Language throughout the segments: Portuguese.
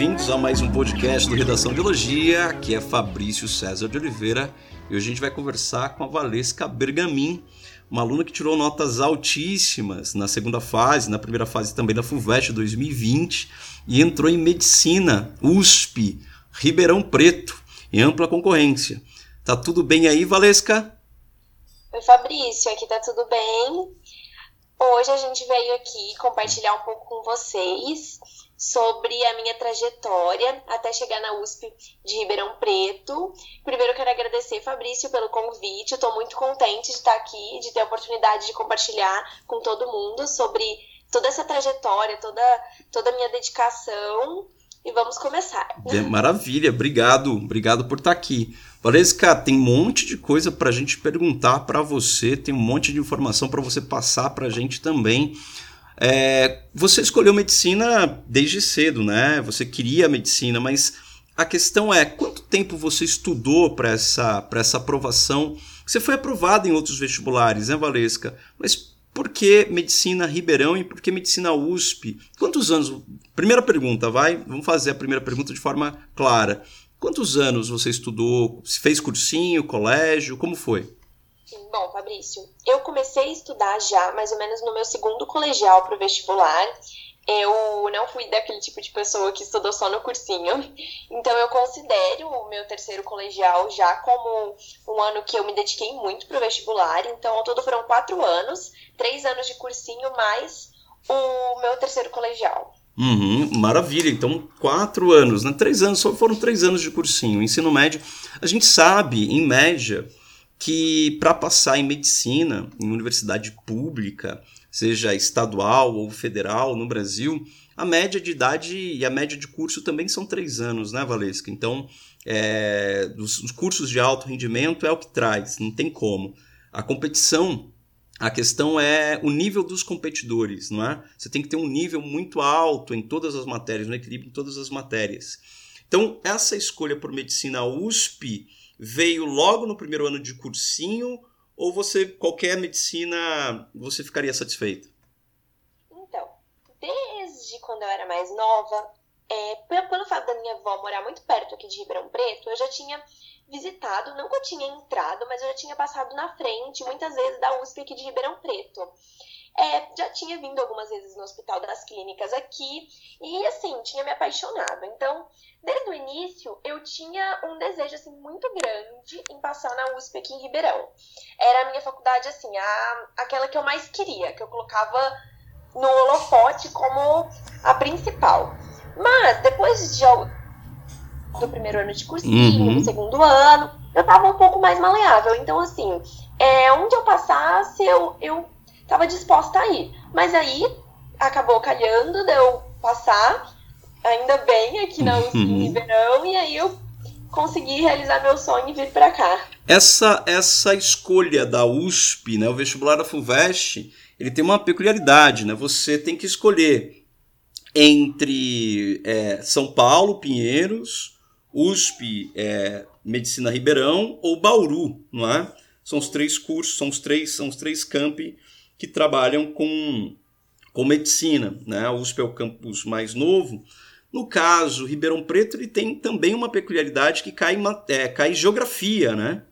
bem-vindos a mais um podcast do Redação Biologia. Aqui é Fabrício César de Oliveira e hoje a gente vai conversar com a Valesca Bergamin, uma aluna que tirou notas altíssimas na segunda fase, na primeira fase também da FUVEST 2020 e entrou em Medicina, USP, Ribeirão Preto, em ampla concorrência. Tá tudo bem aí, Valesca? Oi, Fabrício, aqui tá tudo bem. Hoje a gente veio aqui compartilhar um pouco com vocês sobre a minha trajetória até chegar na USP de Ribeirão Preto. Primeiro quero agradecer, Fabrício, pelo convite. Estou muito contente de estar aqui, de ter a oportunidade de compartilhar com todo mundo sobre toda essa trajetória, toda, toda a minha dedicação. E vamos começar. Maravilha, obrigado, obrigado por estar aqui. Valesca, tem um monte de coisa para a gente perguntar para você, tem um monte de informação para você passar para a gente também. É, você escolheu medicina desde cedo, né? Você queria medicina, mas a questão é quanto tempo você estudou para essa, essa aprovação? Você foi aprovado em outros vestibulares, né, Valesca? Mas por que medicina Ribeirão e por que medicina USP? Quantos anos? Primeira pergunta, vai? Vamos fazer a primeira pergunta de forma clara. Quantos anos você estudou? Fez cursinho, colégio? Como foi? Bom, Fabrício, eu comecei a estudar já mais ou menos no meu segundo colegial para o vestibular. Eu não fui daquele tipo de pessoa que estudou só no cursinho, então eu considero o meu terceiro colegial já como um ano que eu me dediquei muito para o vestibular. Então, ao todo foram quatro anos, três anos de cursinho mais o meu terceiro colegial. Uhum, maravilha, então quatro anos, né? Três anos, só foram três anos de cursinho. Ensino médio, a gente sabe, em média, que para passar em medicina em universidade pública, seja estadual ou federal no Brasil, a média de idade e a média de curso também são três anos, né, Valesca? Então, é, os, os cursos de alto rendimento é o que traz, não tem como. A competição a questão é o nível dos competidores, não é? Você tem que ter um nível muito alto em todas as matérias, um equilíbrio em todas as matérias. Então, essa escolha por medicina USP veio logo no primeiro ano de cursinho ou você qualquer medicina você ficaria satisfeita? Então, desde quando eu era mais nova, é, pelo, fato da minha avó morar muito perto aqui de Ribeirão Preto, eu já tinha visitado, nunca tinha entrado, mas eu já tinha passado na frente muitas vezes da USP aqui de Ribeirão Preto. É, já tinha vindo algumas vezes no Hospital das Clínicas aqui e assim, tinha me apaixonado. Então, desde o início, eu tinha um desejo assim muito grande em passar na USP aqui em Ribeirão. Era a minha faculdade assim, a, aquela que eu mais queria, que eu colocava no holofote como a principal. Mas depois de do primeiro ano de cursinho, uhum. do segundo ano, eu tava um pouco mais maleável. Então, assim, é, onde eu passasse, eu, eu tava disposta a ir. Mas aí acabou calhando de eu passar, ainda bem, aqui na USP uhum. em Ribeirão, e aí eu consegui realizar meu sonho e vir para cá. Essa, essa escolha da USP, né, o vestibular da FUVEST, ele tem uma peculiaridade, né? Você tem que escolher entre é, São Paulo, Pinheiros, USP, é, Medicina Ribeirão ou Bauru, não é? São os três cursos, são os três, são os três campi que trabalham com, com medicina. Né? A USP é o campus mais novo. No caso, Ribeirão Preto ele tem também uma peculiaridade que cai, é, cai geografia, né?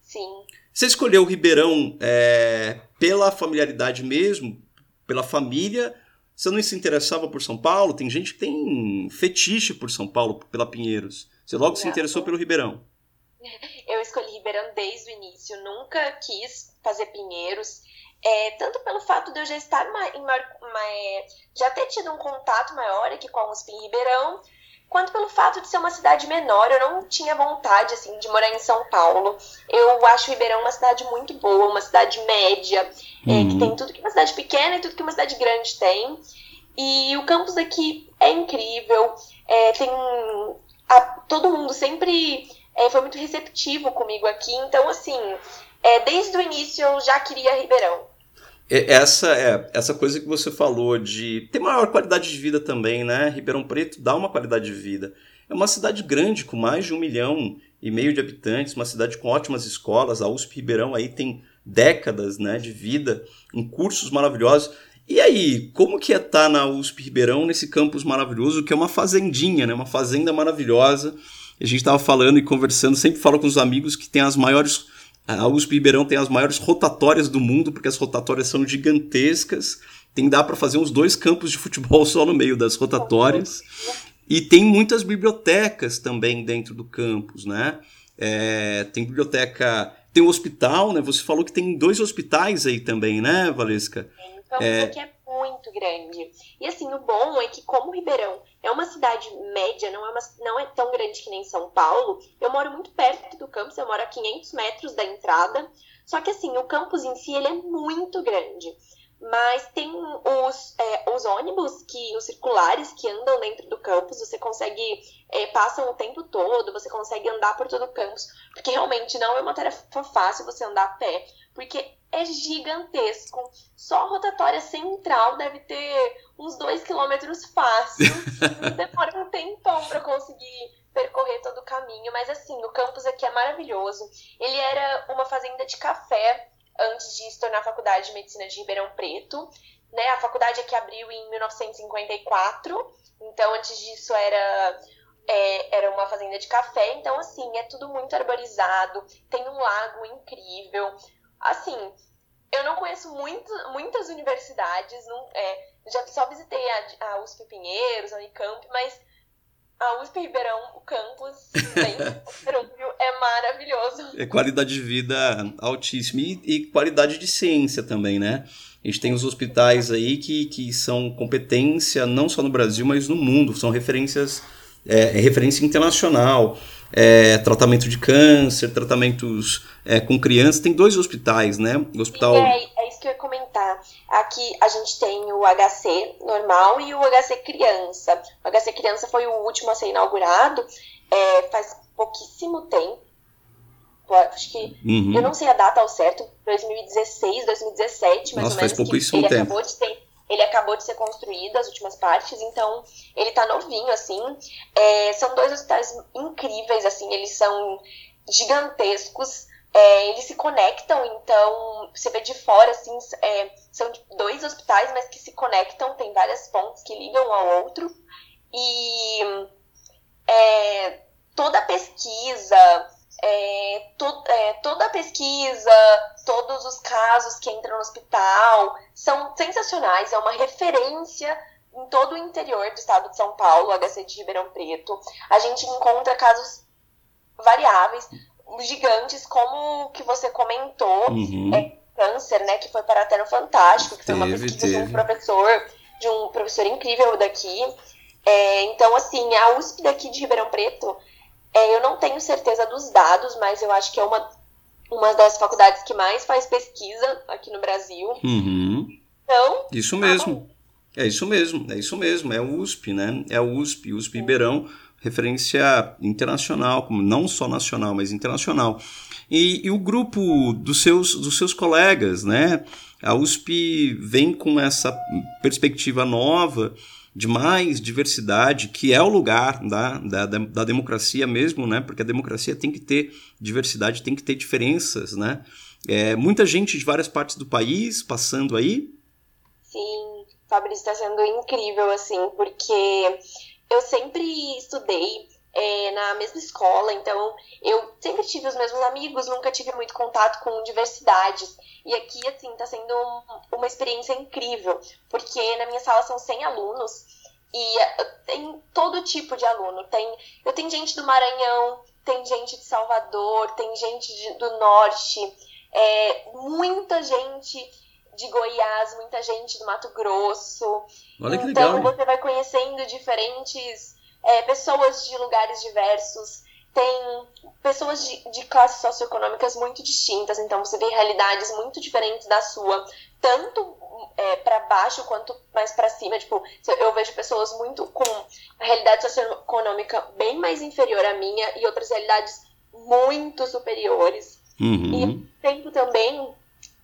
Sim. Você escolheu o Ribeirão é, pela familiaridade mesmo, pela família? Você não se interessava por São Paulo? Tem gente que tem fetiche por São Paulo, pela Pinheiros. Você logo se interessou pelo Ribeirão. Eu escolhi Ribeirão desde o início. Nunca quis fazer Pinheiros. É, tanto pelo fato de eu já estar em maior, já ter tido um contato maior aqui com a USP em Ribeirão, quanto pelo fato de ser uma cidade menor, eu não tinha vontade assim de morar em São Paulo. Eu acho Ribeirão uma cidade muito boa, uma cidade média, uhum. é, que uhum. tem tudo que uma cidade pequena e tudo que uma cidade grande tem. E o campus aqui é incrível, é, tem a, todo mundo sempre é, foi muito receptivo comigo aqui, então assim, é, desde o início eu já queria Ribeirão. Essa é essa coisa que você falou de ter maior qualidade de vida também, né? Ribeirão Preto dá uma qualidade de vida. É uma cidade grande, com mais de um milhão e meio de habitantes, uma cidade com ótimas escolas. A USP Ribeirão aí tem décadas né, de vida, em cursos maravilhosos. E aí, como que é estar tá na USP Ribeirão, nesse campus maravilhoso, que é uma fazendinha, né? Uma fazenda maravilhosa. A gente estava falando e conversando, sempre falo com os amigos que tem as maiores. A USP Ribeirão tem as maiores rotatórias do mundo, porque as rotatórias são gigantescas. Tem dá para fazer uns dois campos de futebol só no meio das rotatórias. E tem muitas bibliotecas também dentro do campus, né? É, tem biblioteca, tem um hospital, né? Você falou que tem dois hospitais aí também, né, Valesca? Então, é... aqui é muito grande. E assim, o bom é que como Ribeirão é uma cidade média, não é, uma, não é tão grande que nem São Paulo, eu moro muito perto do campus, eu moro a 500 metros da entrada, só que assim, o campus em si, ele é muito grande. Mas tem os, é, os ônibus, que os circulares que andam dentro do campus, você consegue, é, passam o tempo todo, você consegue andar por todo o campus, porque realmente não é uma tarefa fácil você andar a pé, porque é gigantesco. Só a rotatória central deve ter uns dois quilômetros fácil. Demora um tempão para conseguir percorrer todo o caminho, mas assim, o campus aqui é maravilhoso. Ele era uma fazenda de café antes de se tornar Faculdade de Medicina de Ribeirão Preto. Né? A faculdade aqui abriu em 1954, então antes disso era é, era uma fazenda de café, então assim, é tudo muito arborizado, tem um lago incrível. Assim, eu não conheço muito, muitas universidades, não, é, já só visitei a, a USP Pinheiros, a Unicamp, mas a USP Ribeirão, o campus, bem, é maravilhoso. É qualidade de vida altíssima e, e, qualidade de ciência também, né? A gente tem os hospitais aí que, que são competência não só no Brasil, mas no mundo, são referências, é, é referência internacional. É, tratamento de câncer, tratamentos é, com crianças. Tem dois hospitais, né? O hospital... É, é, isso que eu ia comentar. Aqui a gente tem o HC normal e o HC criança. O HC criança foi o último a ser inaugurado é, faz pouquíssimo tempo. Acho que. Uhum. Eu não sei a data ao certo, 2016, 2017, mais Nossa, ou menos. Faz pouquíssimo ele tempo. Acabou de ter, ele acabou de ser construído, as últimas partes, então ele tá novinho, assim. É, são dois hospitais incríveis, assim, eles são gigantescos é, eles se conectam, então você vê de fora, assim, é, são dois hospitais, mas que se conectam, tem várias pontes que ligam um ao outro. E é, toda a pesquisa, é, to, é, toda a pesquisa, todos os casos que entram no hospital são sensacionais, é uma referência em todo o interior do estado de São Paulo, HC de Ribeirão Preto. A gente encontra casos variáveis gigantes, como que você comentou, uhum. é, câncer, né, que foi para Terra Fantástico, que teve, foi uma pesquisa teve. de um professor, de um professor incrível daqui. É, então, assim, a USP daqui de Ribeirão Preto, é, eu não tenho certeza dos dados, mas eu acho que é uma, uma das faculdades que mais faz pesquisa aqui no Brasil. Uhum. Então, isso mesmo. É isso mesmo, é isso mesmo, é o USP, né? É o USP, USP Ribeirão referência internacional, como não só nacional, mas internacional. E, e, o grupo dos seus, dos seus colegas, né? A USP vem com essa perspectiva nova de mais diversidade, que é o lugar da, da, da democracia mesmo, né? Porque a democracia tem que ter diversidade, tem que ter diferenças, né? É, muita gente de várias partes do país passando aí. Sim, Fabrício está sendo incrível, assim, porque eu sempre estudei é, na mesma escola, então eu sempre tive os mesmos amigos, nunca tive muito contato com diversidades. E aqui, assim, tá sendo um, uma experiência incrível, porque na minha sala são 100 alunos e eh, tem todo tipo de aluno. Tem, eu tenho gente do Maranhão, tem gente de Salvador, tem gente de, do Norte, é, muita gente de Goiás, muita gente do Mato Grosso. Olha que então legal. você vai conhecendo diferentes é, pessoas de lugares diversos. Tem pessoas de, de classes socioeconômicas muito distintas, então você vê realidades muito diferentes da sua, tanto é, para baixo quanto mais para cima. Tipo, eu vejo pessoas muito com a realidade socioeconômica bem mais inferior à minha e outras realidades muito superiores. Uhum. E tempo também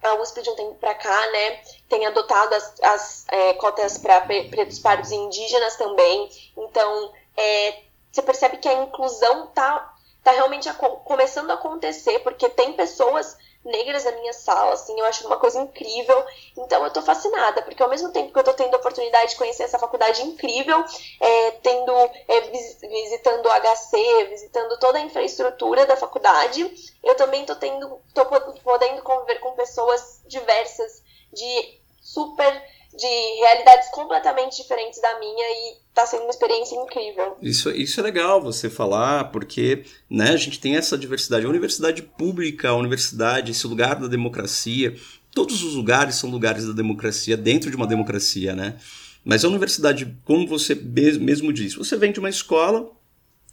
a USP de um tempo para cá, né, tem adotado as, as é, cotas para pretos, pardos e indígenas também. Então, é, você percebe que a inclusão tá, tá realmente a, começando a acontecer, porque tem pessoas negras na minha sala, assim, eu acho uma coisa incrível. Então eu tô fascinada, porque ao mesmo tempo que eu tô tendo a oportunidade de conhecer essa faculdade incrível, é, tendo, é, visitando o HC, visitando toda a infraestrutura da faculdade, eu também tô tendo, tô podendo conviver com pessoas diversas, de super de realidades completamente diferentes da minha e está sendo uma experiência incrível. Isso, isso é legal você falar, porque né, a gente tem essa diversidade. A universidade pública, a universidade, esse lugar da democracia, todos os lugares são lugares da democracia, dentro de uma democracia, né? Mas a universidade, como você mesmo disse, você vem de uma escola,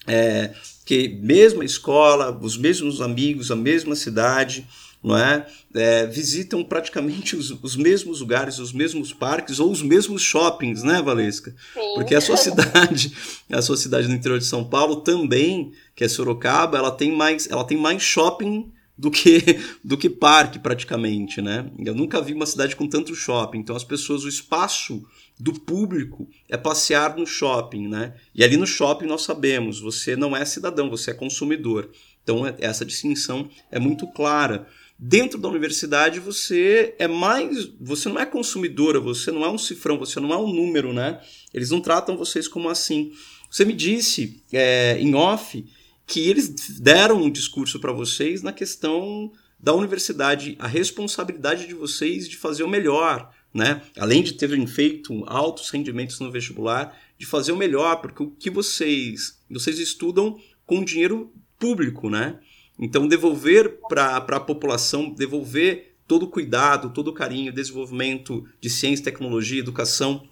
é, que mesma escola, os mesmos amigos, a mesma cidade, não é? é visitam praticamente os, os, mesmos lugares, os mesmos parques ou os mesmos shoppings, né, Valesca? Sim. Porque a sua cidade, a sua cidade no interior de São Paulo também, que é Sorocaba, ela tem mais, ela tem mais shopping do que do que parque praticamente, né? Eu nunca vi uma cidade com tanto shopping. Então as pessoas, o espaço do público é passear no shopping, né? E ali no shopping nós sabemos, você não é cidadão, você é consumidor. Então essa distinção é muito clara. Dentro da universidade você é mais, você não é consumidora, você não é um cifrão, você não é um número, né? Eles não tratam vocês como assim. Você me disse é, em off que eles deram um discurso para vocês na questão da universidade, a responsabilidade de vocês de fazer o melhor, né? Além de terem feito altos rendimentos no vestibular, de fazer o melhor, porque o que vocês, vocês estudam com dinheiro público, né? Então, devolver para a população, devolver todo o cuidado, todo o carinho, desenvolvimento de ciência, tecnologia, educação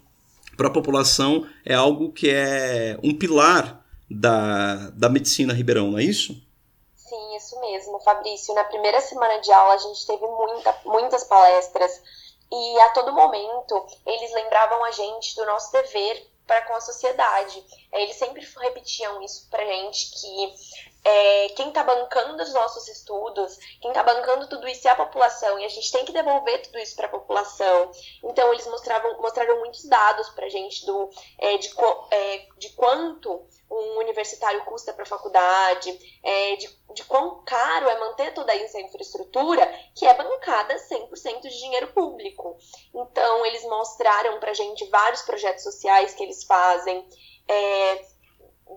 para a população é algo que é um pilar da, da medicina Ribeirão, não é isso? Sim, isso mesmo, Fabrício. Na primeira semana de aula a gente teve muita, muitas palestras e a todo momento eles lembravam a gente do nosso dever para com a sociedade. Eles sempre repetiam isso para gente que é, quem está bancando os nossos estudos, quem está bancando tudo isso é a população, e a gente tem que devolver tudo isso para a população. Então, eles mostravam, mostraram muitos dados para a gente do, é, de, é, de quanto um universitário custa para a faculdade, é, de, de quão caro é manter toda essa infraestrutura, que é bancada 100% de dinheiro público. Então, eles mostraram para a gente vários projetos sociais que eles fazem, é,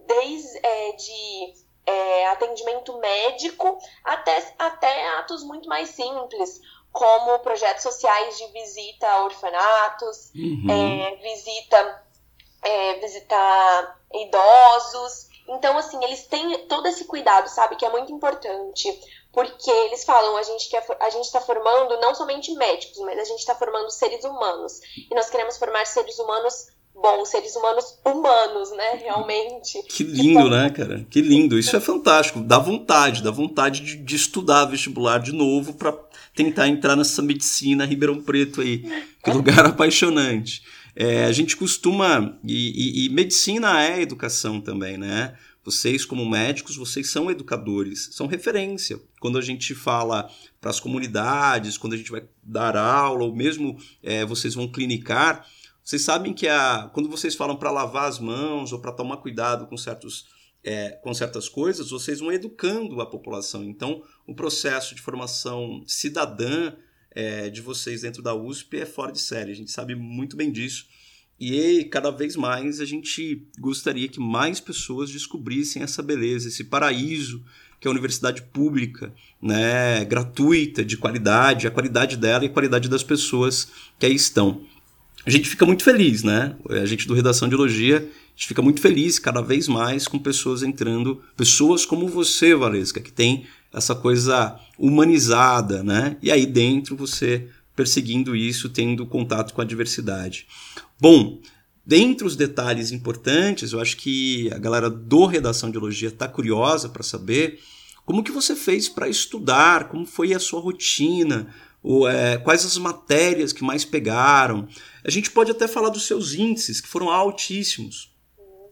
desde é, de é, atendimento médico até, até atos muito mais simples, como projetos sociais de visita a orfanatos, uhum. é, visita é, visitar idosos. Então, assim, eles têm todo esse cuidado, sabe, que é muito importante. Porque eles falam, a gente quer, a gente está formando não somente médicos, mas a gente está formando seres humanos. E nós queremos formar seres humanos bom, seres humanos humanos, né, realmente. Que lindo, então... né, cara? Que lindo. Isso é fantástico. Dá vontade, dá vontade de, de estudar vestibular de novo para tentar entrar nessa medicina Ribeirão Preto aí. Que lugar apaixonante. É, a gente costuma. E, e, e medicina é educação também, né? Vocês, como médicos, vocês são educadores, são referência. Quando a gente fala para as comunidades, quando a gente vai dar aula, ou mesmo é, vocês vão clinicar, vocês sabem que a, quando vocês falam para lavar as mãos ou para tomar cuidado com, certos, é, com certas coisas, vocês vão educando a população. Então, o processo de formação cidadã é, de vocês dentro da USP é fora de série. A gente sabe muito bem disso. E cada vez mais a gente gostaria que mais pessoas descobrissem essa beleza, esse paraíso que é a universidade pública, né, gratuita, de qualidade, a qualidade dela e a qualidade das pessoas que aí estão a gente fica muito feliz, né? A gente do Redação de Elogia, a gente fica muito feliz cada vez mais com pessoas entrando, pessoas como você, Valesca, que tem essa coisa humanizada, né? E aí dentro você perseguindo isso, tendo contato com a diversidade. Bom, dentre os detalhes importantes, eu acho que a galera do Redação de Elogia está curiosa para saber como que você fez para estudar, como foi a sua rotina, é, quais as matérias que mais pegaram. A gente pode até falar dos seus índices, que foram altíssimos.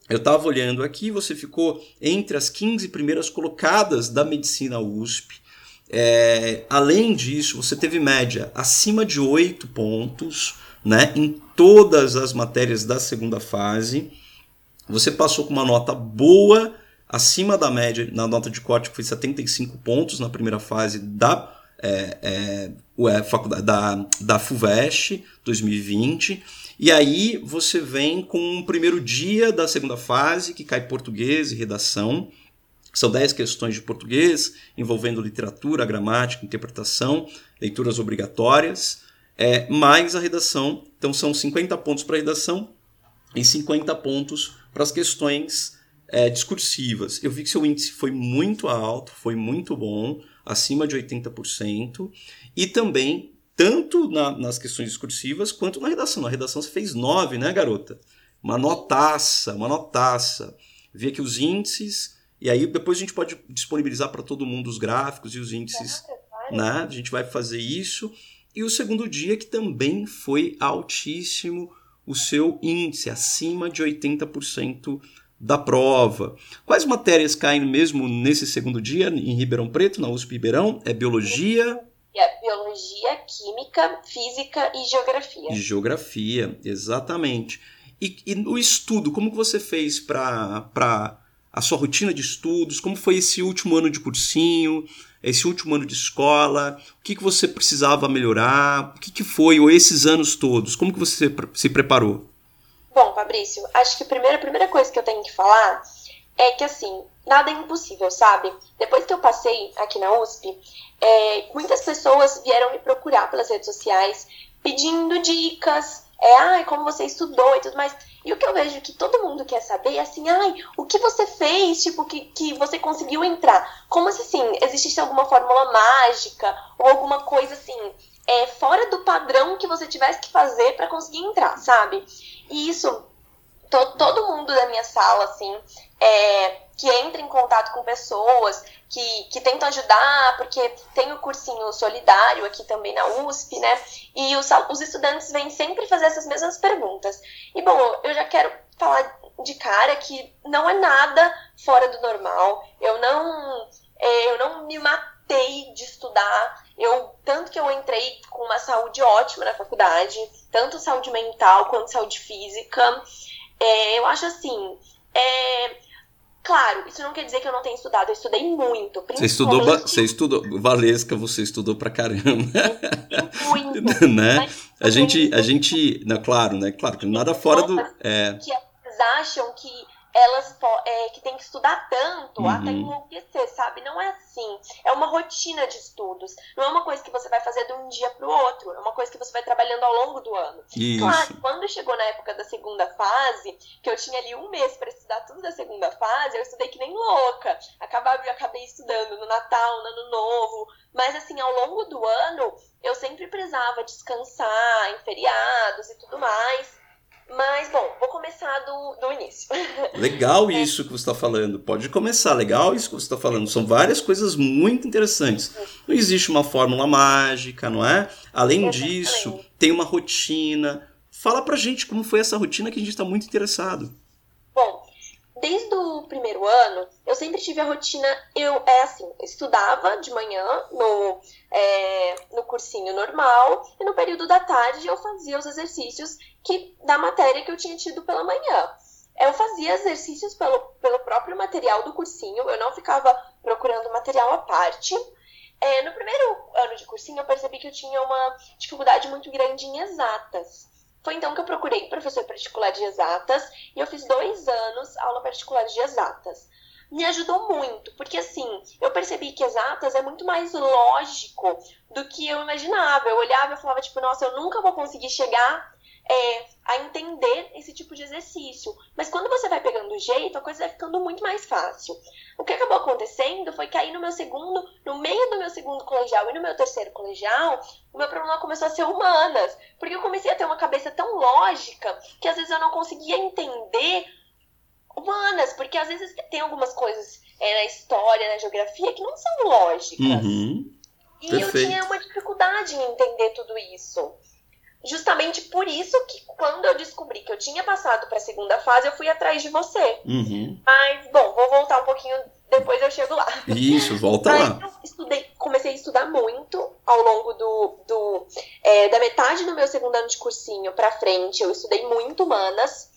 Eu estava olhando aqui, você ficou entre as 15 primeiras colocadas da medicina USP. É, além disso, você teve média acima de 8 pontos né, em todas as matérias da segunda fase. Você passou com uma nota boa, acima da média, na nota de corte, que foi 75 pontos na primeira fase da é, é, faculdade, da, da FUVEST 2020. E aí você vem com o primeiro dia da segunda fase, que cai português e redação. São 10 questões de português, envolvendo literatura, gramática, interpretação, leituras obrigatórias, é, mais a redação. Então são 50 pontos para a redação e 50 pontos para as questões é, discursivas. Eu vi que seu índice foi muito alto, foi muito bom, acima de 80%, e também tanto na, nas questões discursivas quanto na redação. Na redação você fez 9, né, garota? Uma notaça, uma notaça. Vi aqui os índices, e aí depois a gente pode disponibilizar para todo mundo os gráficos e os índices, né? A gente vai fazer isso. E o segundo dia que também foi altíssimo o seu índice, acima de 80% da prova. Quais matérias caem mesmo nesse segundo dia em Ribeirão Preto, na USP Ribeirão? É biologia? É biologia, química, física e geografia. E geografia, exatamente. E, e o estudo, como que você fez para a sua rotina de estudos? Como foi esse último ano de cursinho? Esse último ano de escola? O que, que você precisava melhorar? O que, que foi, ou esses anos todos? Como que você se preparou? Bom, Fabrício, acho que a primeira, a primeira coisa que eu tenho que falar é que, assim, nada é impossível, sabe? Depois que eu passei aqui na USP, é, muitas pessoas vieram me procurar pelas redes sociais pedindo dicas, é, ai, como você estudou e tudo mais. E o que eu vejo que todo mundo quer saber é assim, ai, o que você fez, tipo, que, que você conseguiu entrar? Como se, assim, existisse alguma fórmula mágica ou alguma coisa, assim, é, fora do padrão que você tivesse que fazer para conseguir entrar, sabe? E isso, to, todo mundo da minha sala, assim, é, que entra em contato com pessoas, que, que tentam ajudar, porque tem o cursinho solidário aqui também na USP, né? E os, os estudantes vêm sempre fazer essas mesmas perguntas. E, bom, eu já quero falar de cara que não é nada fora do normal. Eu não, é, eu não me matei de estudar. Eu tanto que eu entrei com uma saúde ótima na faculdade, tanto saúde mental quanto saúde física. É, eu acho assim, é, claro, isso não quer dizer que eu não tenha estudado. Eu estudei muito. Você estudou, você estudou, Valesca, você estudou pra caramba. Muito. né? A gente, a gente, não, claro, né? Claro que nada fora do. É... Que elas acham que elas é, que tem que estudar tanto uhum. até enlouquecer, sabe? Não é assim. É uma rotina de estudos. Não é uma coisa que você vai fazer de um dia para o outro. É uma coisa que você vai trabalhando ao longo do ano. Isso. Claro, quando chegou na época da segunda fase, que eu tinha ali um mês para estudar tudo da segunda fase, eu estudei que nem louca. Acabava, eu acabei estudando no Natal, no Ano Novo. Mas assim, ao longo do ano, eu sempre precisava descansar em feriados e tudo mais. Mas, bom, vou começar do, do início. Legal é. isso que você está falando. Pode começar, legal isso que você está falando. São várias coisas muito interessantes. Não existe uma fórmula mágica, não é? Além disso, tem uma rotina. Fala pra gente como foi essa rotina que a gente está muito interessado. Bom, desde o primeiro ano, eu sempre tive a rotina, eu é assim, estudava de manhã no, é, no cursinho normal e no período da tarde eu fazia os exercícios que da matéria que eu tinha tido pela manhã. Eu fazia exercícios pelo, pelo próprio material do cursinho, eu não ficava procurando material à parte. É, no primeiro ano de cursinho, eu percebi que eu tinha uma dificuldade muito grande em exatas. Foi então que eu procurei professor particular de exatas e eu fiz dois anos aula particular de exatas. Me ajudou muito, porque assim, eu percebi que exatas é muito mais lógico do que eu imaginava. Eu olhava e falava, tipo, nossa, eu nunca vou conseguir chegar é, a entender esse tipo de exercício. Mas quando você vai pegando o jeito, a coisa vai ficando muito mais fácil. O que acabou acontecendo foi que aí no meu segundo, no meio do meu segundo colegial e no meu terceiro colegial, o meu problema começou a ser humanas. Porque eu comecei a ter uma cabeça tão lógica que às vezes eu não conseguia entender humanas, porque às vezes tem algumas coisas é, na história, na geografia, que não são lógicas. Uhum. E Perfeito. eu tinha uma dificuldade em entender tudo isso justamente por isso que quando eu descobri que eu tinha passado para a segunda fase, eu fui atrás de você. Uhum. Mas, bom, vou voltar um pouquinho, depois eu chego lá. Isso, volta Mas lá. Eu estudei, comecei a estudar muito ao longo do, do é, da metade do meu segundo ano de cursinho para frente. Eu estudei muito humanas.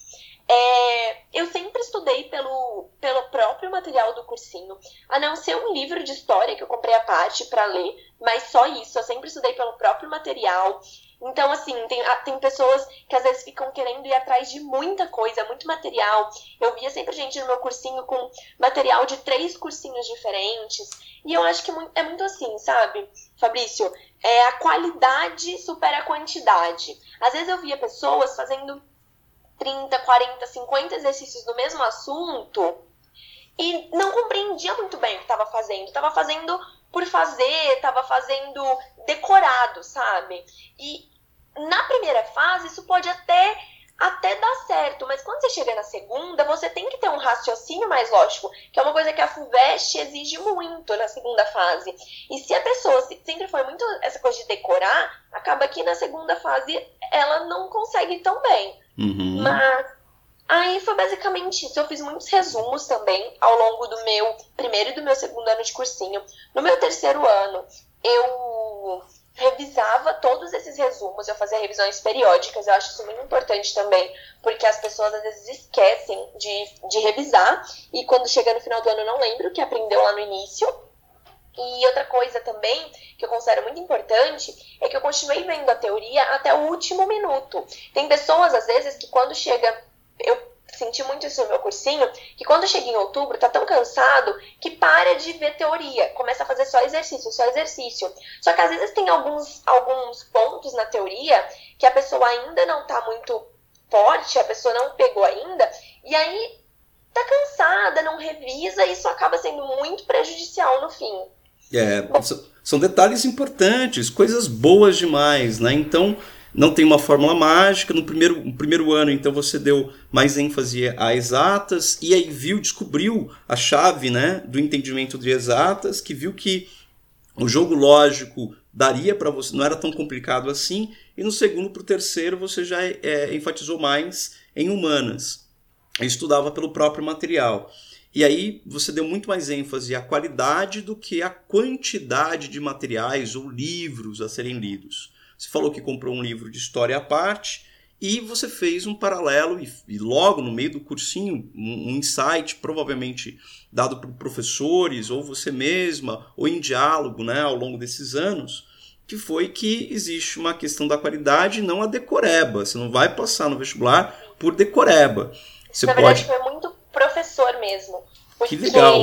É, eu sempre estudei pelo, pelo próprio material do cursinho, a não ser um livro de história que eu comprei à parte para ler, mas só isso. Eu sempre estudei pelo próprio material. Então, assim, tem, ah, tem pessoas que às vezes ficam querendo ir atrás de muita coisa, muito material. Eu via sempre gente no meu cursinho com material de três cursinhos diferentes. E eu acho que é muito assim, sabe, Fabrício? É, a qualidade supera a quantidade. Às vezes eu via pessoas fazendo 30, 40, 50 exercícios do mesmo assunto e não compreendia muito bem o que estava fazendo. Estava fazendo por fazer, estava fazendo decorado, sabe? E na primeira fase isso pode até até dar certo, mas quando você chega na segunda, você tem que ter um raciocínio mais lógico, que é uma coisa que a FUVEST exige muito na segunda fase. E se a pessoa sempre foi muito essa coisa de decorar, acaba que na segunda fase ela não consegue tão bem. Uhum. Mas aí foi basicamente isso. Eu fiz muitos resumos também ao longo do meu primeiro e do meu segundo ano de cursinho. No meu terceiro ano, eu revisava todos esses resumos, eu fazia revisões periódicas, eu acho isso muito importante também, porque as pessoas às vezes esquecem de, de revisar e quando chega no final do ano não lembra o que aprendeu lá no início. E outra coisa também que eu considero muito importante é que eu continuei vendo a teoria até o último minuto. Tem pessoas, às vezes, que quando chega. Eu senti muito isso no meu cursinho, que quando chega em outubro, tá tão cansado que para de ver teoria, começa a fazer só exercício, só exercício. Só que às vezes tem alguns, alguns pontos na teoria que a pessoa ainda não tá muito forte, a pessoa não pegou ainda, e aí tá cansada, não revisa, e isso acaba sendo muito prejudicial no fim. É, são detalhes importantes, coisas boas demais, né? Então, não tem uma fórmula mágica. No primeiro, primeiro ano, então, você deu mais ênfase a exatas e aí viu, descobriu a chave né, do entendimento de exatas, que viu que o jogo lógico daria para você, não era tão complicado assim. E no segundo para o terceiro, você já é, enfatizou mais em humanas. estudava pelo próprio material. E aí você deu muito mais ênfase à qualidade do que à quantidade de materiais ou livros a serem lidos. Você falou que comprou um livro de história à parte e você fez um paralelo e, e logo no meio do cursinho um, um, insight provavelmente dado por professores ou você mesma ou em diálogo, né, ao longo desses anos, que foi que existe uma questão da qualidade não a decoreba. Você não vai passar no vestibular por decoreba. Você Na pode... verdade, foi muito professor mesmo. Porque que legal.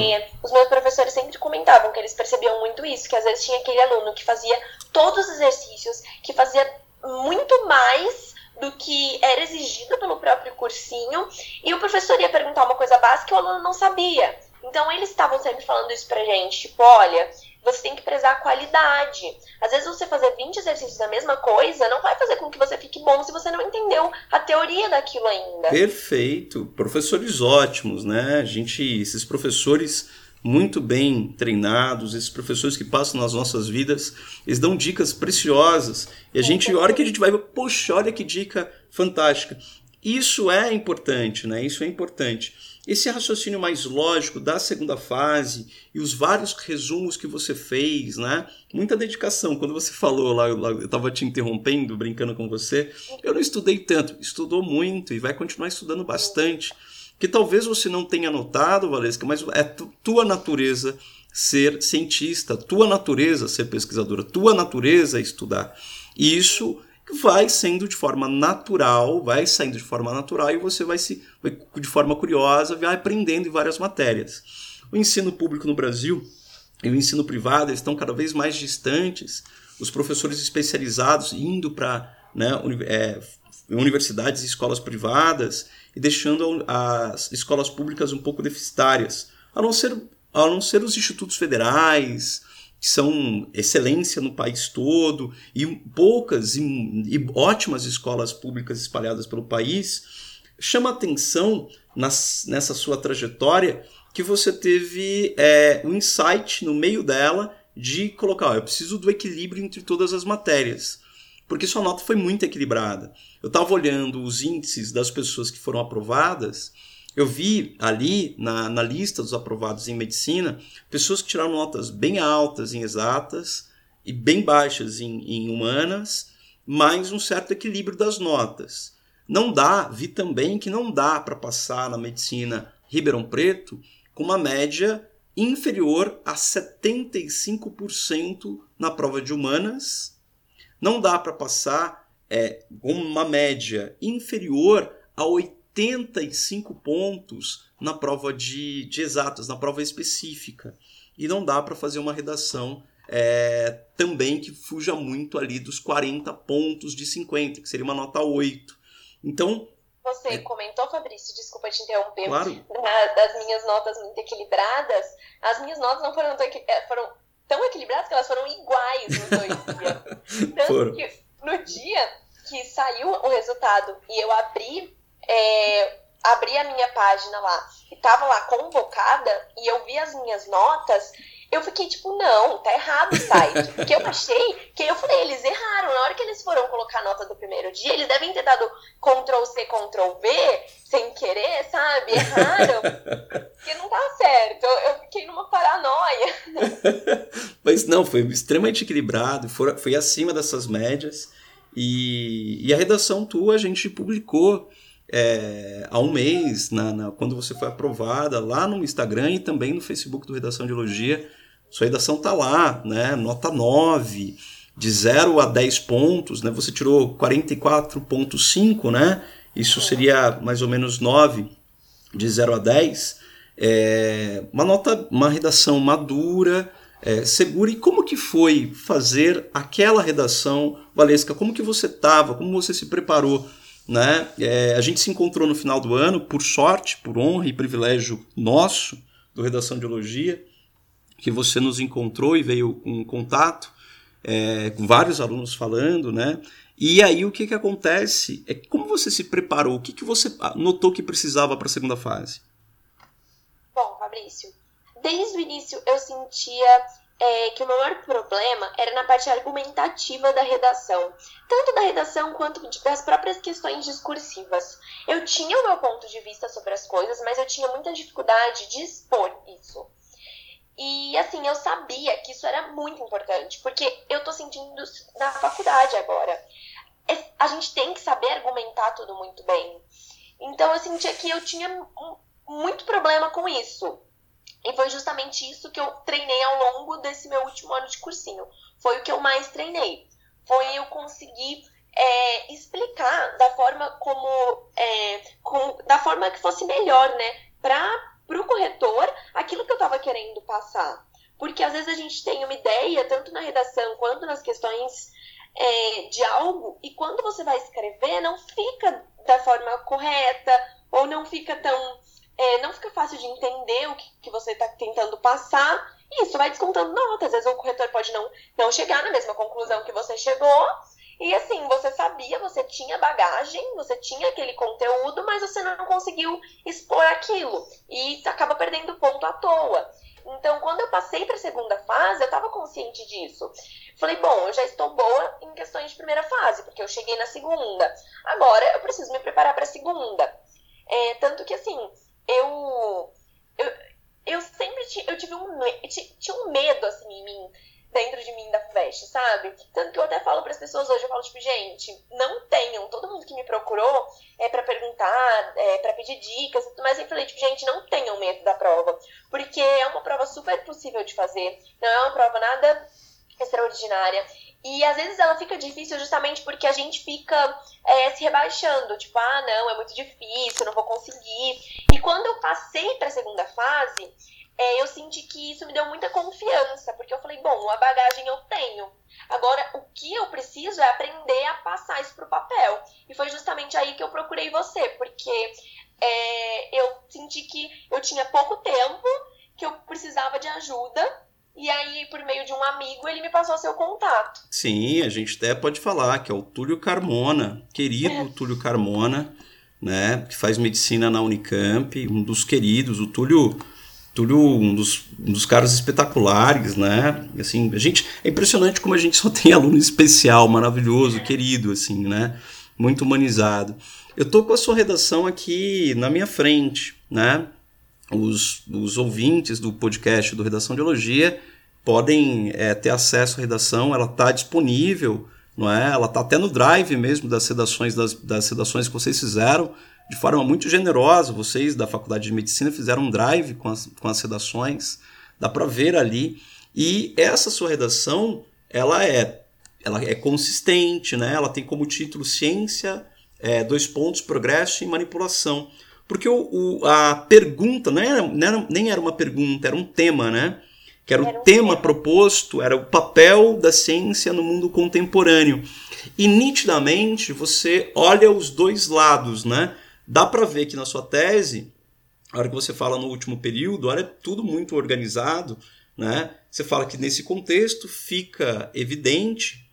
os meus professores sempre comentavam que eles percebiam muito isso, que às vezes tinha aquele aluno que fazia todos os exercícios, que fazia muito mais do que era exigido pelo próprio cursinho, e o professor ia perguntar uma coisa básica e o aluno não sabia. Então eles estavam sempre falando isso pra gente, tipo, olha, você tem que prezar a qualidade. Às vezes você fazer 20 exercícios da mesma coisa não vai fazer com que você fique bom se você não entendeu a teoria daquilo ainda. Perfeito. Professores ótimos, né? A gente, esses professores muito bem treinados, esses professores que passam nas nossas vidas, eles dão dicas preciosas. E a gente, a hora que a gente vai, poxa, olha que dica fantástica. Isso é importante, né? Isso é importante. Esse raciocínio mais lógico da segunda fase e os vários resumos que você fez, né? Muita dedicação. Quando você falou lá, eu estava te interrompendo, brincando com você, eu não estudei tanto, estudou muito e vai continuar estudando bastante. Que talvez você não tenha notado, Valesca, mas é tua natureza ser cientista, tua natureza ser pesquisadora, tua natureza estudar. E isso vai sendo de forma natural, vai saindo de forma natural e você vai se vai, de forma curiosa vai aprendendo em várias matérias. O ensino público no Brasil e o ensino privado estão cada vez mais distantes. Os professores especializados indo para né, é, universidades e escolas privadas e deixando as escolas públicas um pouco deficitárias, a não ser, a não ser os institutos federais, que são excelência no país todo, e poucas e, e ótimas escolas públicas espalhadas pelo país, chama atenção nas, nessa sua trajetória que você teve é, um insight no meio dela de colocar, ó, eu preciso do equilíbrio entre todas as matérias, porque sua nota foi muito equilibrada. Eu estava olhando os índices das pessoas que foram aprovadas eu vi ali na, na lista dos aprovados em medicina pessoas que tiraram notas bem altas em exatas e bem baixas em, em humanas, mais um certo equilíbrio das notas. Não dá, vi também que não dá para passar na medicina Ribeirão Preto com uma média inferior a 75% na prova de humanas. Não dá para passar é, com uma média inferior a 85 pontos na prova de, de exatas, na prova específica. E não dá para fazer uma redação é, também que fuja muito ali dos 40 pontos de 50, que seria uma nota 8. Então. Você é... comentou, Fabrício, desculpa te interromper, claro. das minhas notas muito equilibradas. As minhas notas não foram tão, é, foram tão equilibradas que elas foram iguais nos dois dias. Tanto foram. que no dia que saiu o resultado e eu abri, é, abri a minha página lá e tava lá convocada e eu vi as minhas notas, eu fiquei tipo, não, tá errado o site. Porque eu achei que eu falei, eles erraram. Na hora que eles foram colocar a nota do primeiro dia, eles devem ter dado Ctrl C, Ctrl V, sem querer, sabe? Erraram. porque não tá certo. Eu, eu fiquei numa paranoia. Mas não, foi extremamente equilibrado, foi, foi acima dessas médias. E, e a redação tua a gente publicou é, há um mês, na, na, quando você foi aprovada, lá no Instagram e também no Facebook do Redação de Elogia. Sua redação tá lá, né? Nota 9, de 0 a 10 pontos, né? Você tirou 44,5, né? Isso seria mais ou menos 9, de 0 a 10. É, uma nota, uma redação madura, é, segura. E como que foi fazer aquela redação, Valesca? Como que você estava? Como você se preparou? Né? É, a gente se encontrou no final do ano, por sorte, por honra e privilégio nosso, do Redação de Elogia que você nos encontrou e veio em contato é, com vários alunos falando, né? E aí o que, que acontece é como você se preparou, o que, que você notou que precisava para a segunda fase? Bom, Fabrício, desde o início eu sentia é, que o maior problema era na parte argumentativa da redação, tanto da redação quanto das próprias questões discursivas. Eu tinha o meu ponto de vista sobre as coisas, mas eu tinha muita dificuldade de expor isso. E assim, eu sabia que isso era muito importante, porque eu tô sentindo na faculdade agora. A gente tem que saber argumentar tudo muito bem. Então eu sentia que eu tinha muito problema com isso. E foi justamente isso que eu treinei ao longo desse meu último ano de cursinho. Foi o que eu mais treinei. Foi eu conseguir é, explicar da forma como, é, com, da forma que fosse melhor, né? Para o corretor aquilo que eu estava querendo passar. Porque às vezes a gente tem uma ideia, tanto na redação quanto nas questões é, de algo, e quando você vai escrever, não fica da forma correta, ou não fica tão. É, não fica fácil de entender o que, que você está tentando passar, e isso vai descontando notas. Às vezes o corretor pode não, não chegar na mesma conclusão que você chegou, e assim, você sabia, você tinha bagagem, você tinha aquele conteúdo, mas você não conseguiu expor aquilo. E acaba perdendo ponto à toa. Então, quando eu passei para a segunda fase, eu estava consciente disso. Falei, bom, eu já estou boa em questões de primeira fase, porque eu cheguei na segunda. Agora eu preciso me preparar para a segunda. É, tanto que, assim, eu, eu, eu sempre eu tive um, tinha um medo assim, em mim dentro de mim da FUVEST, sabe? Tanto que eu até falo para as pessoas hoje, eu falo, tipo, gente, não tenham, todo mundo que me procurou é para perguntar, é para pedir dicas, mas eu falei, tipo, gente, não tenham medo da prova, porque é uma prova super possível de fazer, não é uma prova nada extraordinária. E às vezes ela fica difícil justamente porque a gente fica é, se rebaixando, tipo, ah, não, é muito difícil, não vou conseguir. E quando passei para a segunda fase, é, eu senti que isso me deu muita confiança, porque eu falei, bom, a bagagem eu tenho. Agora, o que eu preciso é aprender a passar isso pro papel. E foi justamente aí que eu procurei você, porque é, eu senti que eu tinha pouco tempo, que eu precisava de ajuda. E aí, por meio de um amigo, ele me passou seu contato. Sim, a gente até pode falar que é o Túlio Carmona, querido Túlio Carmona, né, que faz medicina na Unicamp, um dos queridos. O Túlio Túlio, um dos, um dos caras espetaculares, né? Assim, a gente é impressionante como a gente só tem aluno especial, maravilhoso, querido, assim, né? Muito humanizado. Eu tô com a sua redação aqui na minha frente, né? Os, os ouvintes do podcast do Redação de Elogia podem é, ter acesso à redação, ela está disponível, não é? Ela está até no drive mesmo das redações das, das redações que vocês fizeram de forma muito generosa. Vocês da Faculdade de Medicina fizeram um drive com as, com as redações, dá para ver ali. E essa sua redação, ela é, ela é consistente, né? ela tem como título Ciência, é, dois pontos, progresso e manipulação. Porque o, o, a pergunta não era, não era, nem era uma pergunta, era um tema, né? Que era, era o tema, tema proposto, era o papel da ciência no mundo contemporâneo. E nitidamente você olha os dois lados, né? Dá para ver que na sua tese, a hora que você fala no último período, olha tudo muito organizado, né? Você fala que nesse contexto fica evidente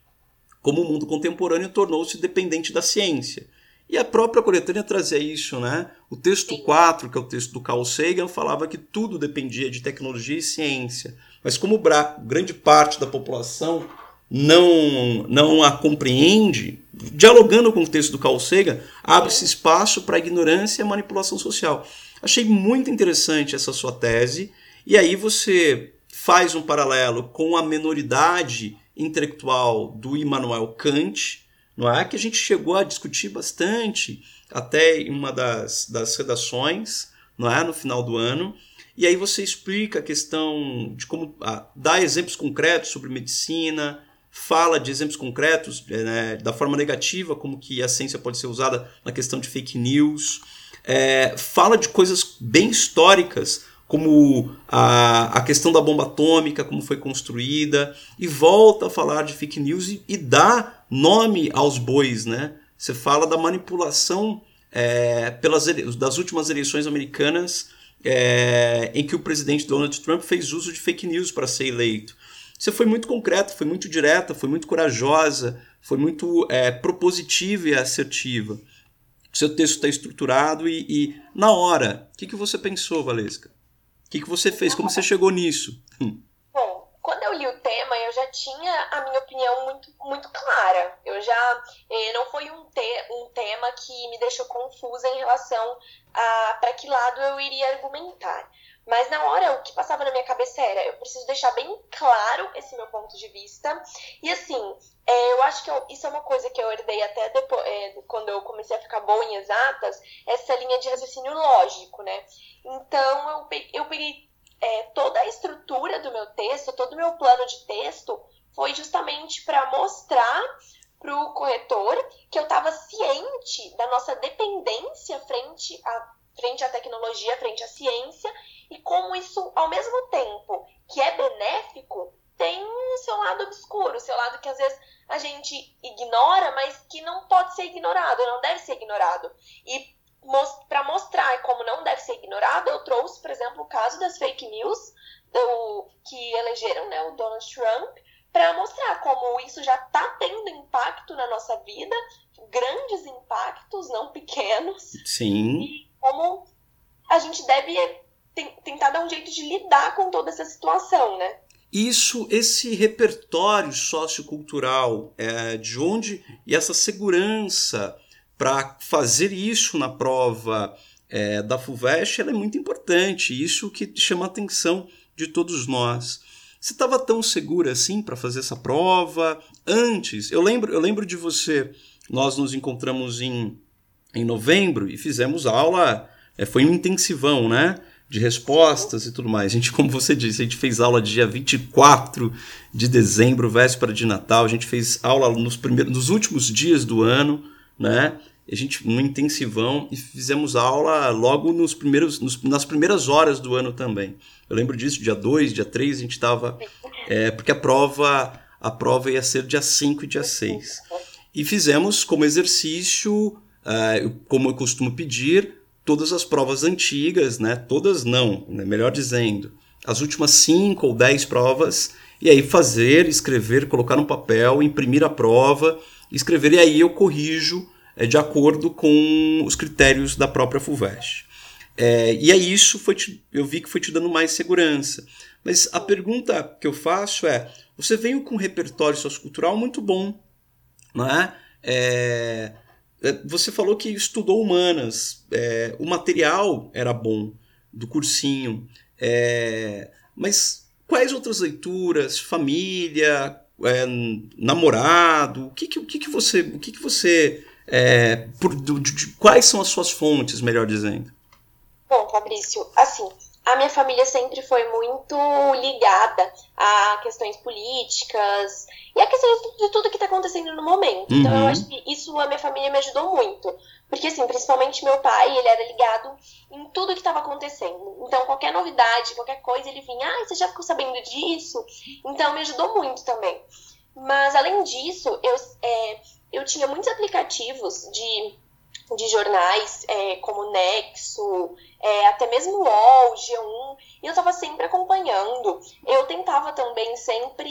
como o mundo contemporâneo tornou-se dependente da ciência. E a própria coletânea trazia isso, né? O texto 4, que é o texto do Carl Sagan, falava que tudo dependia de tecnologia e ciência. Mas como grande parte da população não, não a compreende, dialogando com o texto do Carl Sagan, abre-se espaço para ignorância e manipulação social. Achei muito interessante essa sua tese, e aí você faz um paralelo com a menoridade intelectual do Immanuel Kant, não é? Que a gente chegou a discutir bastante até em uma das, das redações, não é? No final do ano. E aí você explica a questão de como ah, dá exemplos concretos sobre medicina, fala de exemplos concretos né, da forma negativa, como que a ciência pode ser usada na questão de fake news, é, fala de coisas bem históricas, como a, a questão da bomba atômica, como foi construída, e volta a falar de fake news e, e dá nome aos bois, né? Você fala da manipulação é, pelas das últimas eleições americanas é, em que o presidente Donald Trump fez uso de fake news para ser eleito. Você foi muito concreta, foi muito direta, foi muito corajosa, foi muito é, propositiva e assertiva. Seu texto está estruturado e, e, na hora, o que, que você pensou, Valesca? O que, que você fez? Como você chegou nisso? Hum. Li o tema, eu já tinha a minha opinião muito, muito clara. Eu já eh, não foi um, te, um tema que me deixou confusa em relação a para que lado eu iria argumentar. Mas na hora, o que passava na minha cabeça era: eu preciso deixar bem claro esse meu ponto de vista. E assim, é, eu acho que eu, isso é uma coisa que eu herdei até depois, é, quando eu comecei a ficar boa em exatas, essa linha de raciocínio lógico, né? Então eu eu peguei é, toda a estrutura do meu texto, todo o meu plano de texto, foi justamente para mostrar para o corretor que eu estava ciente da nossa dependência frente a frente à tecnologia, frente à ciência, e como isso, ao mesmo tempo que é benéfico, tem o seu lado obscuro, o seu lado que às vezes a gente ignora, mas que não pode ser ignorado, não deve ser ignorado. E para mostrar como não deve ser ignorado, eu trouxe, por exemplo, o caso das fake news do, que elegeram né, o Donald Trump, para mostrar como isso já está tendo impacto na nossa vida, grandes impactos, não pequenos. Sim. E como a gente deve tentar dar um jeito de lidar com toda essa situação, né? Isso, esse repertório sociocultural, é, de onde e essa segurança para fazer isso na prova é, da FUVEST é muito importante. Isso que chama a atenção de todos nós. Você estava tão segura assim para fazer essa prova antes? Eu lembro, eu lembro de você. Nós nos encontramos em em novembro e fizemos aula, é, foi um intensivão, né? De respostas e tudo mais. A gente, como você disse, a gente fez aula dia 24 de dezembro, véspera de Natal. A gente fez aula nos, primeiros, nos últimos dias do ano, né? A gente no intensivão e fizemos aula logo nos primeiros, nos, nas primeiras horas do ano também. Eu lembro disso, dia 2, dia 3, a gente estava. É, porque a prova, a prova ia ser dia 5 e dia 6. E fizemos como exercício uh, como eu costumo pedir, todas as provas antigas, né? Todas não, né? melhor dizendo, as últimas cinco ou dez provas, e aí fazer, escrever, colocar no papel, imprimir a prova, escrever, e aí eu corrijo de acordo com os critérios da própria FUVEST. É, e aí isso foi te, eu vi que foi te dando mais segurança. Mas a pergunta que eu faço é: você veio com um repertório sociocultural muito bom, não é? é é, você falou que estudou humanas, é, o material era bom do cursinho, é, mas quais outras leituras, família, é, namorado, o que, que, o que, que você, o que, que você É, por, de, de, quais são as suas fontes, melhor dizendo? Bom, Fabrício, assim, a minha família sempre foi muito ligada a questões políticas e a questões de tudo que está acontecendo no momento. Uhum. Então eu uhum. acho que isso a minha família me ajudou muito. Porque, assim, principalmente meu pai, ele era ligado em tudo que estava acontecendo. Então, qualquer novidade, qualquer coisa, ele vinha, ah, você já ficou sabendo disso? Então, me ajudou muito também. Mas, além disso, eu, é, eu tinha muitos aplicativos de de jornais é, como Nexo, é, até mesmo UOL, G1, e eu estava sempre acompanhando. Eu tentava também sempre.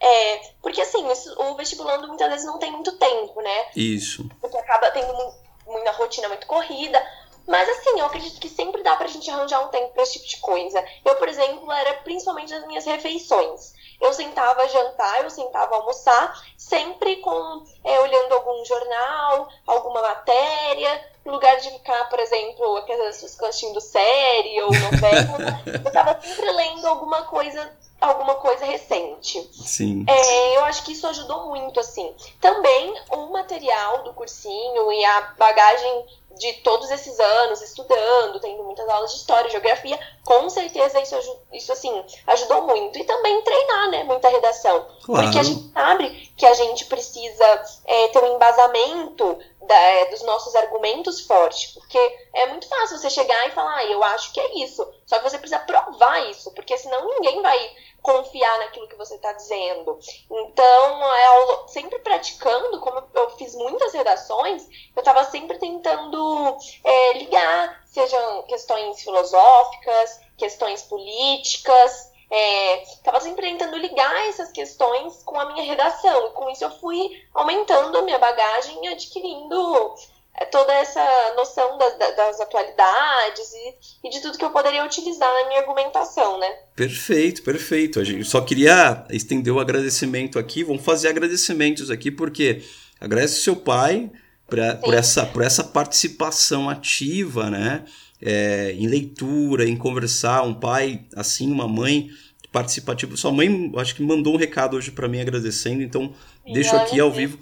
É, porque assim, o vestibulando muitas vezes não tem muito tempo, né? Isso. Porque acaba tendo muita rotina muito corrida. Mas assim, eu acredito que sempre dá pra gente arranjar um tempo pra esse tipo de coisa. Eu, por exemplo, era principalmente nas minhas refeições. Eu sentava jantar, eu sentava almoçar, sempre com é, olhando algum jornal, alguma matéria, no lugar de ficar, por exemplo, aquelas assistindo série ou novela, eu estava sempre lendo alguma coisa alguma coisa recente. Sim. É, eu acho que isso ajudou muito, assim. Também o material do cursinho e a bagagem de todos esses anos estudando, tendo muitas aulas de história, geografia, com certeza isso, isso assim, ajudou muito. E também treinar, né, muita redação. Claro. Porque a gente sabe que a gente precisa é, ter um embasamento da, é, dos nossos argumentos forte. Porque é muito fácil você chegar e falar, ah, eu acho que é isso. Só que você precisa provar isso, porque senão ninguém vai confiar naquilo que você está dizendo. Então, é, sempre praticando, como eu fiz muitas redações, eu estava sempre tentando é, ligar, sejam questões filosóficas, questões políticas, estava é, sempre tentando ligar essas questões com a minha redação. E com isso eu fui aumentando a minha bagagem e adquirindo é toda essa noção das, das atualidades e, e, de tudo que eu poderia utilizar na minha argumentação, né? Perfeito, perfeito. A gente só queria estender o agradecimento aqui. Vamos fazer agradecimentos aqui, porque agradece seu pai pra, por, essa, por essa participação ativa, né? É, em leitura, em conversar. Um pai assim, uma mãe participativa. Sua mãe, acho que mandou um recado hoje para mim agradecendo, então Sim, deixo aqui ao vivo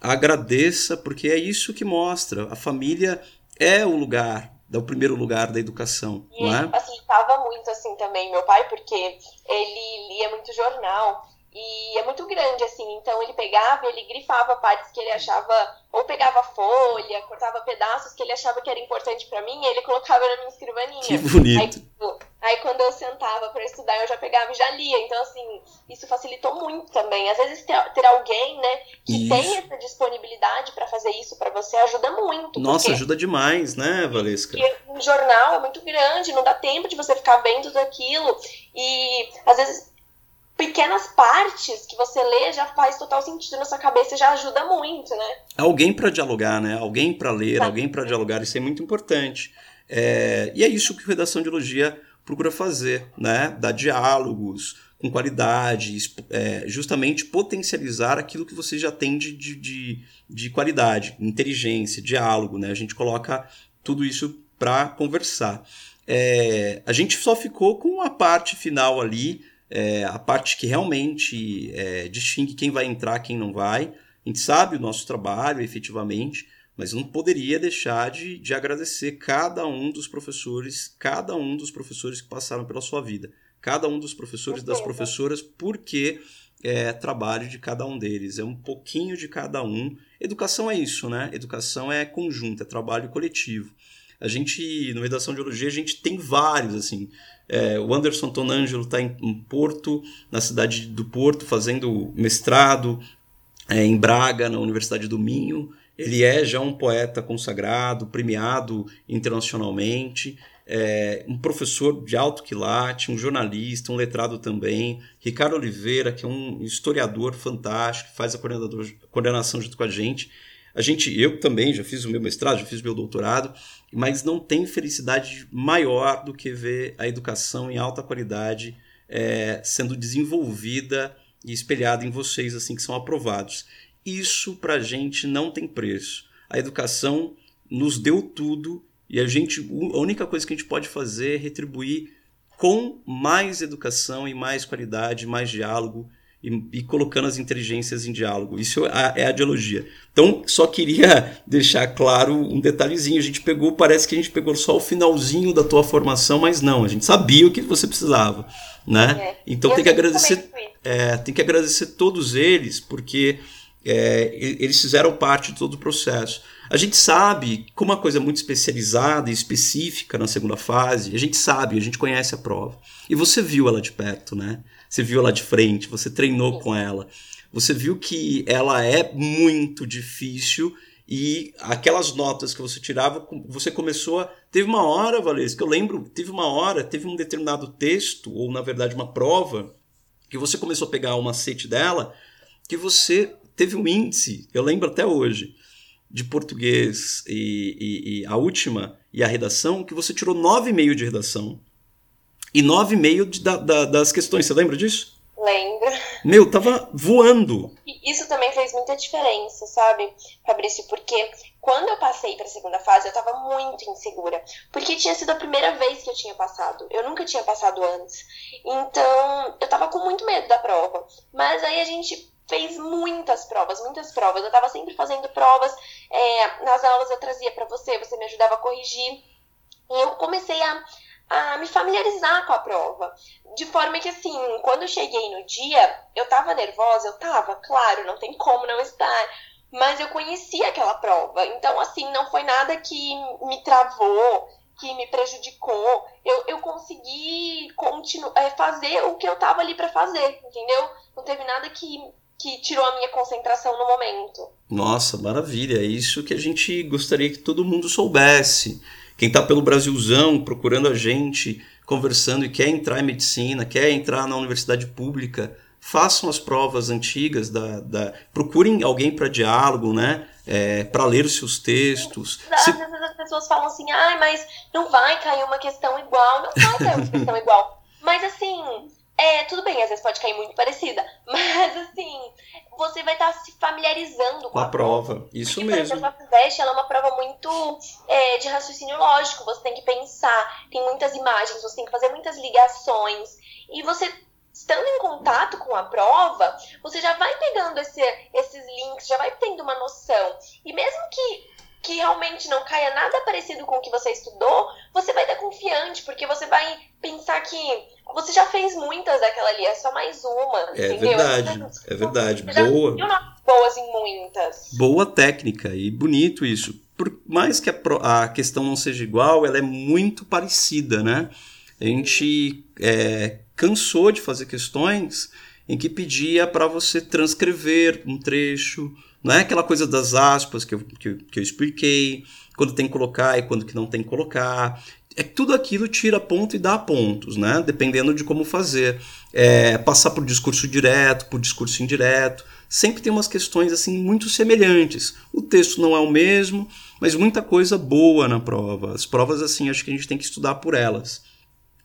agradeça, porque é isso que mostra. A família é o lugar, é o primeiro lugar da educação. E não é? facilitava muito assim também meu pai, porque ele lia muito jornal. E é muito grande, assim, então ele pegava, ele grifava partes que ele achava, ou pegava folha, cortava pedaços que ele achava que era importante para mim, e ele colocava na minha escrivaninha. Que bonito. Aí, tipo, aí quando eu sentava para estudar, eu já pegava e já lia. Então, assim, isso facilitou muito também. Às vezes ter, ter alguém, né, que isso. tem essa disponibilidade para fazer isso para você ajuda muito. Nossa, ajuda demais, né, Valesca? Porque um jornal é muito grande, não dá tempo de você ficar vendo tudo aquilo. E às vezes pequenas partes que você lê já faz total sentido na sua cabeça e já ajuda muito, né? Alguém para dialogar, né? Alguém para ler, tá. alguém para dialogar, isso é muito importante. É... E é isso que a Redação de Elogia procura fazer, né? Dar diálogos com qualidade, é, justamente potencializar aquilo que você já tem de, de, de qualidade, inteligência, diálogo, né? A gente coloca tudo isso para conversar. É, a gente só ficou com a parte final ali, é, a parte que realmente é, distingue quem vai entrar, quem não vai. A gente sabe o nosso trabalho, efetivamente, mas não poderia deixar de, de agradecer cada um dos professores, cada um dos professores que passaram pela sua vida, cada um dos professores e das professoras, porque é trabalho de cada um deles, é um pouquinho de cada um. Educação é isso, né? Educação é conjunto, é trabalho coletivo. A gente, no Redação de Biologia, a gente tem vários, assim. É, o Anderson Tonangelo está em, em, Porto, na cidade do Porto, fazendo mestrado é, em Braga, na Universidade do Minho. Ele é já um poeta consagrado, premiado internacionalmente. É, um professor de alto quilate, um jornalista, um letrado também, Ricardo Oliveira, que é um historiador fantástico, faz a coordenação junto com a gente. A gente, eu também já fiz o meu mestrado, já fiz o meu doutorado, mas não tem felicidade maior do que ver a educação em alta qualidade é, sendo desenvolvida e espelhada em vocês assim que são aprovados. Isso para a gente não tem preço. A educação nos deu tudo e a gente a única coisa que a gente pode fazer é retribuir com mais educação e mais qualidade, mais diálogo e, e, colocando as inteligências em diálogo. Isso é, é a dialogia. Então, só queria deixar claro um detalhezinho. A gente pegou, parece que a gente pegou só o finalzinho da tua formação, mas não, a gente sabia o que você precisava. Né? É. Então tem que agradecer. É, tem que agradecer todos eles, porque é, eles fizeram parte de todo o processo. A gente sabe, como uma coisa muito especializada e específica na segunda fase, a gente sabe, a gente conhece a prova. E você viu ela de perto, né? Você viu ela de frente, você treinou com ela. Você viu que ela é muito difícil e aquelas notas que você tirava, você começou a. Teve uma hora, Valês, que eu lembro, teve uma hora, teve um determinado texto, ou na verdade uma prova, que você começou a pegar o macete dela, que você teve um índice, eu lembro até hoje, de português e, e, e a última e a redação, que você tirou 9,5 de redação e 9,5 da, da, das questões. Você lembra disso? Lembro. Meu, tava voando. Isso também fez muita diferença, sabe, Fabrício? Porque quando eu passei para a segunda fase, eu tava muito insegura. Porque tinha sido a primeira vez que eu tinha passado. Eu nunca tinha passado antes. Então, eu tava com muito medo da prova. Mas aí a gente fez muitas provas, muitas provas. Eu tava sempre fazendo provas. É, nas aulas eu trazia para você, você me ajudava a corrigir. E eu comecei a a me familiarizar com a prova. De forma que, assim, quando eu cheguei no dia, eu tava nervosa, eu tava, claro, não tem como não estar. Mas eu conhecia aquela prova. Então, assim, não foi nada que me travou, que me prejudicou. Eu, eu consegui continu é, fazer o que eu tava ali para fazer, entendeu? Não teve nada que, que tirou a minha concentração no momento. Nossa, maravilha. É isso que a gente gostaria que todo mundo soubesse quem está pelo Brasilzão procurando a gente, conversando e quer entrar em medicina, quer entrar na universidade pública, façam as provas antigas, da, da procurem alguém para diálogo, né? É, para ler os seus textos. Às Se... vezes as pessoas falam assim, ai, mas não vai cair uma questão igual, não vai cair uma questão igual. Mas assim, é, tudo bem, às vezes pode cair muito parecida, mas assim, você vai estar se familiarizando com, com a, a, prova. prova. Isso Porque, mesmo. Por exemplo, a FUVEST ela é uma prova muito é, de raciocínio lógico, você tem que pensar, tem muitas imagens, você tem que fazer muitas ligações, e você estando em contato com a prova, você já vai pegando esse, esses links, já vai tendo uma noção. E mesmo que que realmente não caia nada parecido com o que você estudou, você vai estar confiante, porque você vai pensar que você já fez muitas daquela ali, é só mais uma. É entendeu? verdade, é verdade. Você Boa. boas em muitas. Boa técnica e bonito isso. Por mais que a, a questão não seja igual, ela é muito parecida, né? A gente é, cansou de fazer questões em que pedia para você transcrever um trecho, não é aquela coisa das aspas que eu, que, que eu expliquei, quando tem que colocar e quando que não tem que colocar. É que tudo aquilo tira ponto e dá pontos, né? Dependendo de como fazer. É, passar por discurso direto, por discurso indireto. Sempre tem umas questões assim muito semelhantes. O texto não é o mesmo, mas muita coisa boa na prova. As provas, assim, acho que a gente tem que estudar por elas.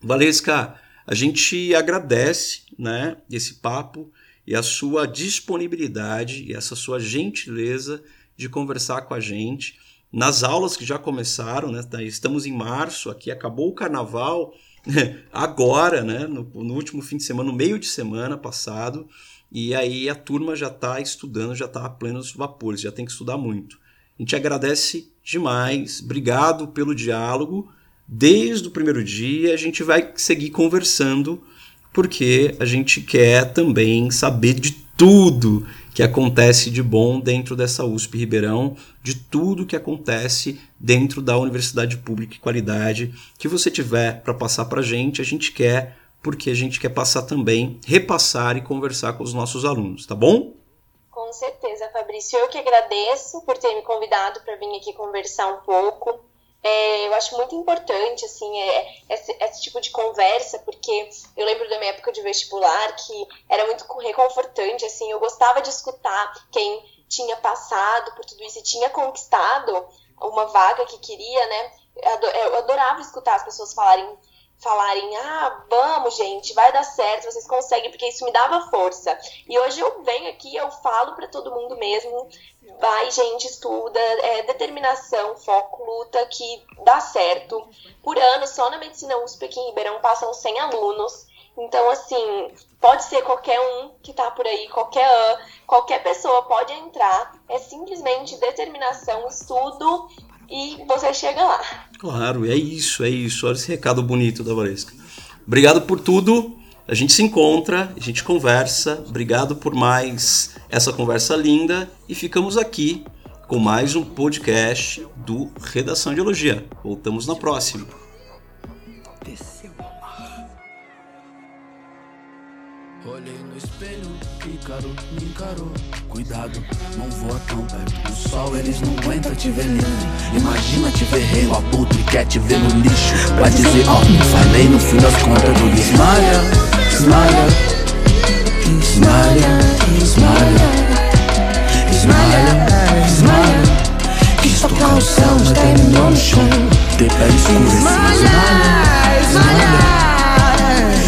Valesca, a gente agradece né, esse papo e a sua disponibilidade e essa sua gentileza de conversar com a gente nas aulas que já começaram, né? Tá, estamos em março, aqui acabou o carnaval agora, né? No, no, último fim de semana, no meio de semana passado, e aí a turma já está estudando, já está a plenos vapores, já tem que estudar muito. A gente agradece demais, obrigado pelo diálogo. Desde o primeiro dia, a gente vai seguir conversando porque a gente quer também saber de tudo que acontece de bom dentro dessa USP Ribeirão, de tudo que acontece dentro da Universidade Pública e Qualidade que você tiver para passar para a gente, a gente quer, porque a gente quer passar também, repassar e conversar com os nossos alunos, tá bom? Com certeza, Fabrício. Eu que agradeço por ter me convidado para vir aqui conversar um pouco. É, eu acho muito importante, assim, é, esse, esse, tipo de conversa, porque eu lembro da minha época de vestibular que era muito reconfortante, assim, eu gostava de escutar quem tinha passado por tudo isso e tinha conquistado uma vaga que queria, né? Eu adorava escutar as pessoas falarem falarem, ah, vamos, gente, vai dar certo, vocês conseguem, porque isso me dava força. E hoje eu venho aqui, eu falo para todo mundo mesmo, vai, gente, estuda, é, determinação, foco, luta, que dá certo. Por ano, só na Medicina USP aqui em Ribeirão passam 100 alunos. Então, assim, pode ser qualquer um que tá por aí, qualquer, qualquer pessoa pode entrar. É simplesmente determinação, estudo e você chega lá. Claro, é isso, é isso. Olha esse recado bonito da Valesca. Obrigado por tudo. A gente se encontra, a gente conversa. Obrigado por mais essa conversa linda e ficamos aqui com mais um podcast do Redação de Elogia. Voltamos na próxima. Olhei no espelho, Ícaro me encarou. Cuidado, não voa tão perto do sol, eles não aguentam te ver lindo. Imagina te ver rei, ó puto e quer te ver no lixo. Vai dizer, ó, oh, falei no fim das contas do Esmalha, esmalha, esmalha, esmalha, esmalha, esmalha. Quis tocar o céu, mas terminou no chão. Ter pele escura, esmalha, esmalha, esmalha.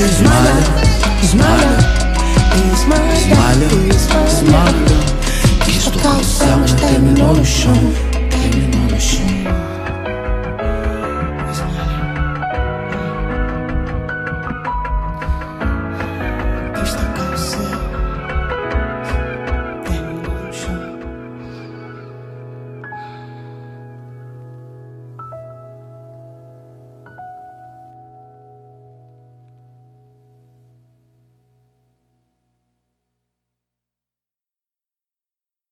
Esmalha, esmalha, esmalha Quis tocar o céu, terminou no chão. Terminou